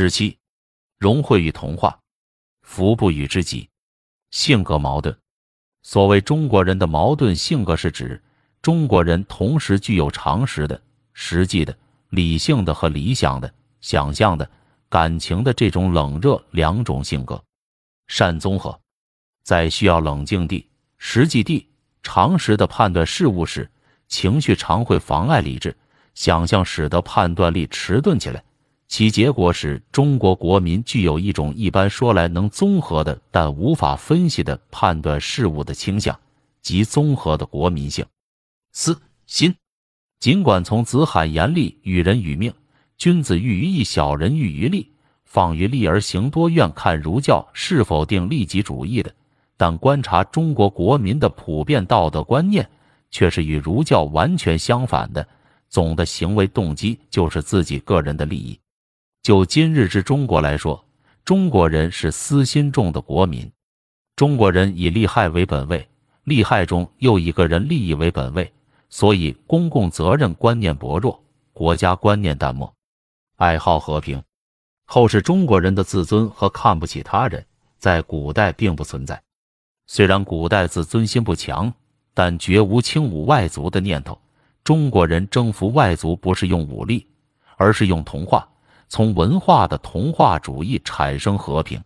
十七，融汇与同化，福不与知己。性格矛盾。所谓中国人的矛盾性格，是指中国人同时具有常识的、实际的、理性的和理想的、想象的、感情的这种冷热两种性格。善综合，在需要冷静地、实际地、常识的判断事物时，情绪常会妨碍理智，想象使得判断力迟钝起来。其结果使中国国民具有一种一般说来能综合的，但无法分析的判断事物的倾向，即综合的国民性。四心，尽管从子罕言厉与人与命，君子喻于义，小人喻于利，放于利而行多怨看儒教是否定利己主义的，但观察中国国民的普遍道德观念，却是与儒教完全相反的。总的行为动机就是自己个人的利益。就今日之中国来说，中国人是私心重的国民。中国人以利害为本位，利害中又以个人利益为本位，所以公共责任观念薄弱，国家观念淡漠，爱好和平。后世中国人的自尊和看不起他人，在古代并不存在。虽然古代自尊心不强，但绝无轻侮外族的念头。中国人征服外族不是用武力，而是用同化。从文化的同化主义产生和平，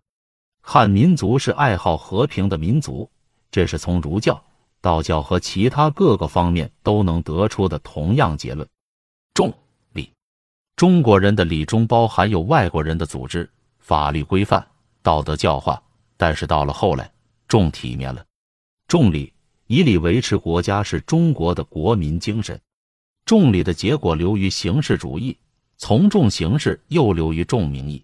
汉民族是爱好和平的民族，这是从儒教、道教和其他各个方面都能得出的同样结论。重礼，中国人的礼中包含有外国人的组织、法律规范、道德教化，但是到了后来，重体面了。重礼，以礼维持国家是中国的国民精神。重礼的结果流于形式主义。从众形式又流于众名义。